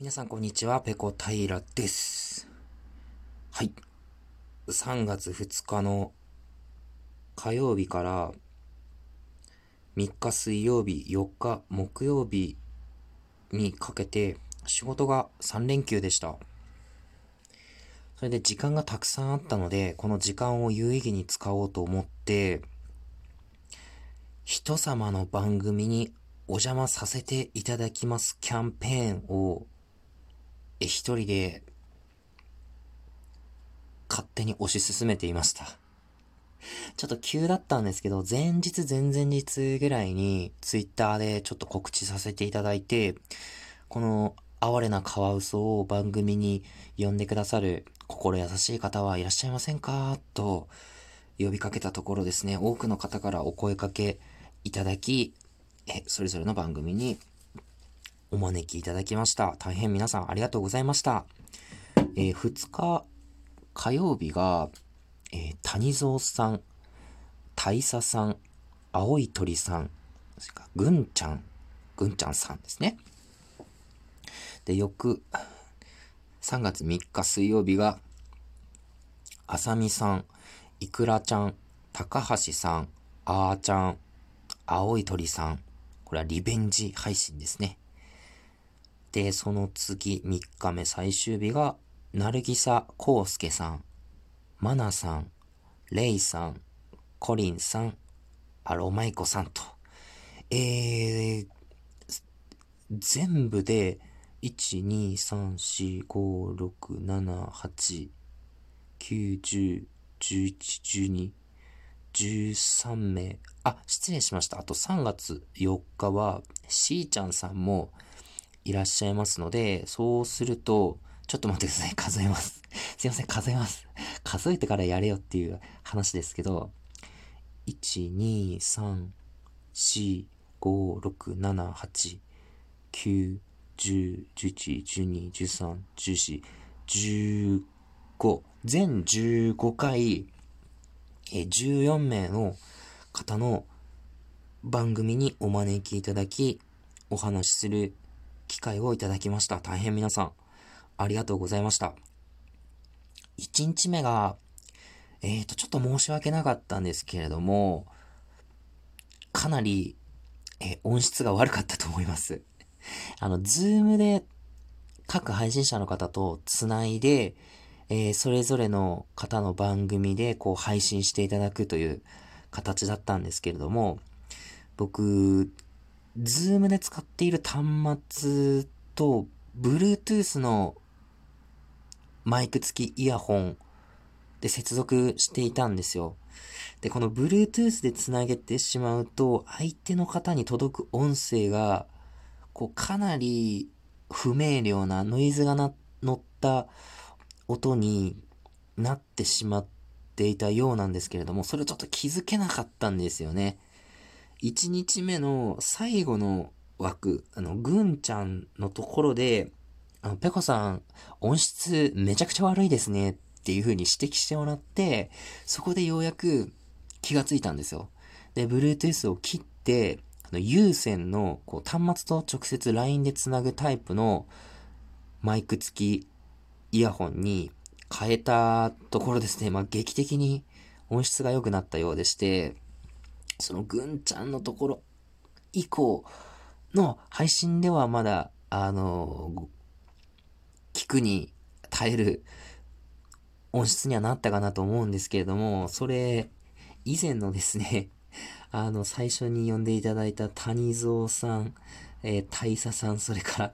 皆さんこんにちは、ペコ平です。はい。3月2日の火曜日から3日水曜日、4日木曜日にかけて仕事が3連休でした。それで時間がたくさんあったので、この時間を有意義に使おうと思って、人様の番組にお邪魔させていただきますキャンペーンを一人で勝手に推し進めていました。ちょっと急だったんですけど、前日前々日ぐらいにツイッターでちょっと告知させていただいて、この哀れなカワウソを番組に呼んでくださる心優しい方はいらっしゃいませんか？と呼びかけたところですね、多くの方からお声かけいただき、え、それぞれの番組にお招きいただきました。大変皆さんありがとうございました。えー、2日火曜日が、えー、谷蔵さん、大佐さん、青い鳥さん、それからぐんちゃん、ぐんちゃんさんですね。で、翌、3月3日水曜日が、あさみさん、いくらちゃん、高橋さん、あーちゃん、青い鳥さん。これはリベンジ配信ですね。で、その次、3日目最終日が、なるぎさこうすけさん、まなさん、れいさん、コリンさん、あろまいこさんと。えー、全部で、1、2、3、4、5、6、7、8、9、10、11、12、13名。あ、失礼しました。あと3月4日は、しーちゃんさんも、いらっしゃいますので、そうすると、ちょっと待ってください。数えます。すいません、数えます。数えてからやれよっていう話ですけど、1、2、3、4、5、6、7、8、9、10、11、12、13、14、15、全15回、え14名の方の番組にお招きいただき、お話しする機会をいただきました。大変皆さん、ありがとうございました。1日目が、えっ、ー、と、ちょっと申し訳なかったんですけれども、かなり、えー、音質が悪かったと思います。あの、ズームで各配信者の方と繋いで、えー、それぞれの方の番組でこう配信していただくという形だったんですけれども、僕、ズームで使っている端末と、Bluetooth のマイク付きイヤホンで接続していたんですよ。で、この Bluetooth で繋げてしまうと、相手の方に届く音声が、こう、かなり不明瞭なノイズがな、乗った音になってしまっていたようなんですけれども、それをちょっと気づけなかったんですよね。1日目の最後の枠、あの、ぐんちゃんのところで、あの、ペコさん、音質めちゃくちゃ悪いですねっていう風に指摘してもらって、そこでようやく気がついたんですよ。で、Bluetooth を切って、あの、有線のこう端末と直接 LINE で繋ぐタイプのマイク付きイヤホンに変えたところですね、まあ、劇的に音質が良くなったようでして、そのぐんちゃんのところ以降の配信ではまだ、あの、聞くに耐える音質にはなったかなと思うんですけれども、それ以前のですね、あの、最初に呼んでいただいた谷蔵さん、えー、大佐さん、それから、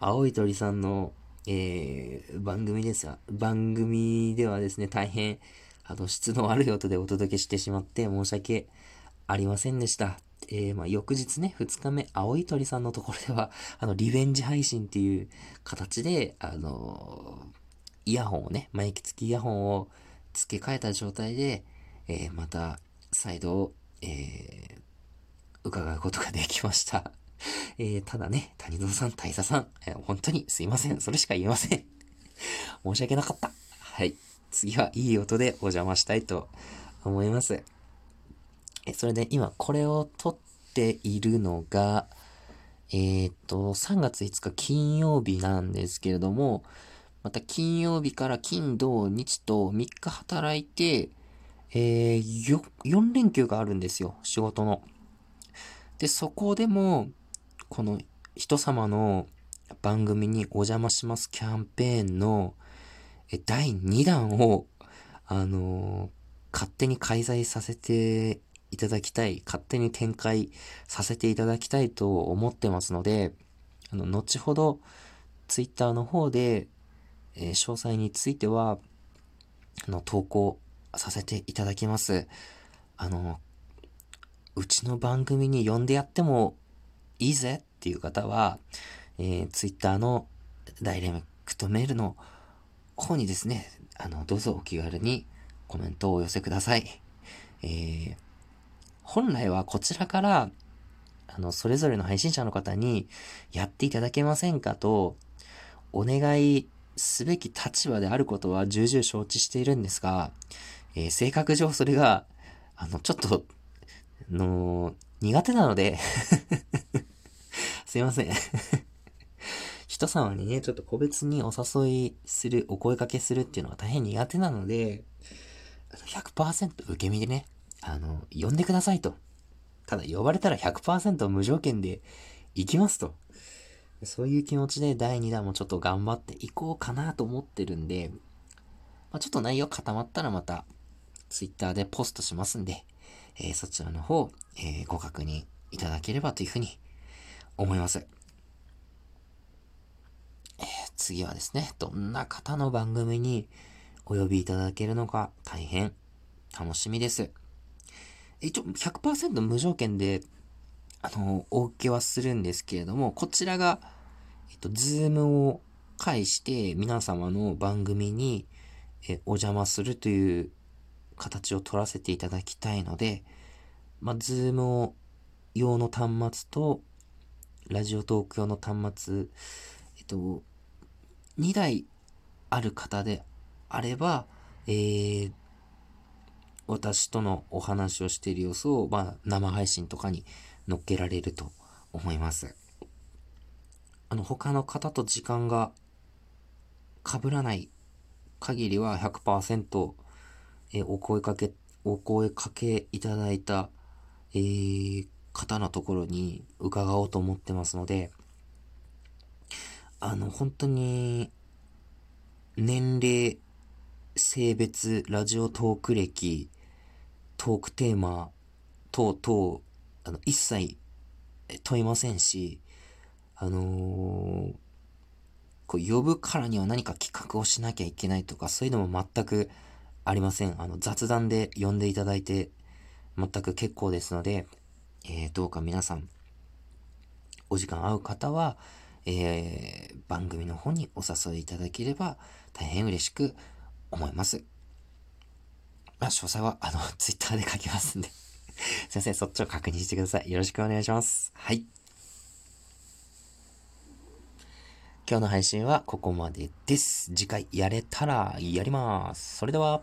青い鳥さんの、えー、番組ですが、番組ではですね、大変、あの、質の悪い音でお届けしてしまって申し訳ありませんでした。えー、まあ、翌日ね、二日目、青い鳥さんのところでは、あの、リベンジ配信っていう形で、あのー、イヤホンをね、マイク付きイヤホンを付け替えた状態で、えー、また、再度、え伺うことができました。えただね、谷蔵さん、大佐さん、え本当にすいません。それしか言えません。申し訳なかった。はい。次はいい音でお邪魔したいと思います。それで今これを撮っているのが、えー、っと、3月5日金曜日なんですけれども、また金曜日から金、土、日と3日働いて、えー、4連休があるんですよ、仕事の。で、そこでも、この人様の番組にお邪魔しますキャンペーンの第2弾を、あのー、勝手に開催させていただきたい、勝手に展開させていただきたいと思ってますので、あの、後ほど、ツイッターの方で、えー、詳細については、あの、投稿させていただきます。あの、うちの番組に呼んでやってもいいぜっていう方は、えー、ツイッターのダイレクトメールの方にですね、あの、どうぞお気軽にコメントをお寄せください。えー、本来はこちらから、あの、それぞれの配信者の方にやっていただけませんかと、お願いすべき立場であることは重々承知しているんですが、えー、性格上それが、あの、ちょっと、の、苦手なので すいません。人様にね、ちょっと個別にお誘いする、お声掛けするっていうのが大変苦手なので、100%受け身でね、あの、呼んでくださいと。ただ呼ばれたら100%無条件で行きますと。そういう気持ちで第2弾もちょっと頑張っていこうかなと思ってるんで、まあ、ちょっと内容固まったらまた Twitter でポストしますんで、えー、そちらの方、えー、ご確認いただければというふうに思います。えー、次はですね、どんな方の番組にお呼びいただけるのか大変楽しみです。一応100%無条件で、あの、お受けはするんですけれども、こちらが、えっと、ズームを介して皆様の番組にえお邪魔するという形を取らせていただきたいので、まあ、ズーム用の端末と、ラジオトーク用の端末、えっと、2台ある方であれば、えー、私とのお話をしている様子を、まあ、生配信とかに乗っけられると思います。あの、他の方と時間が被らない限りは100%、えお声かけ、お声かけいただいた、えー、方のところに伺おうと思ってますので、あの、本当に、年齢、性別、ラジオトーク歴、トークテーマ等々、あの、一切問いませんし、あのー、こう呼ぶからには何か企画をしなきゃいけないとか、そういうのも全くありません。あの、雑談で呼んでいただいて全く結構ですので、えー、どうか皆さん、お時間合う方は、えー、番組の方にお誘いいただければ大変嬉しく思います。あ、詳細は、あの、ツイッターで書きますんで 先生、そっちを確認してください。よろしくお願いします。はい。今日の配信はここまでです。次回やれたらやります。それでは。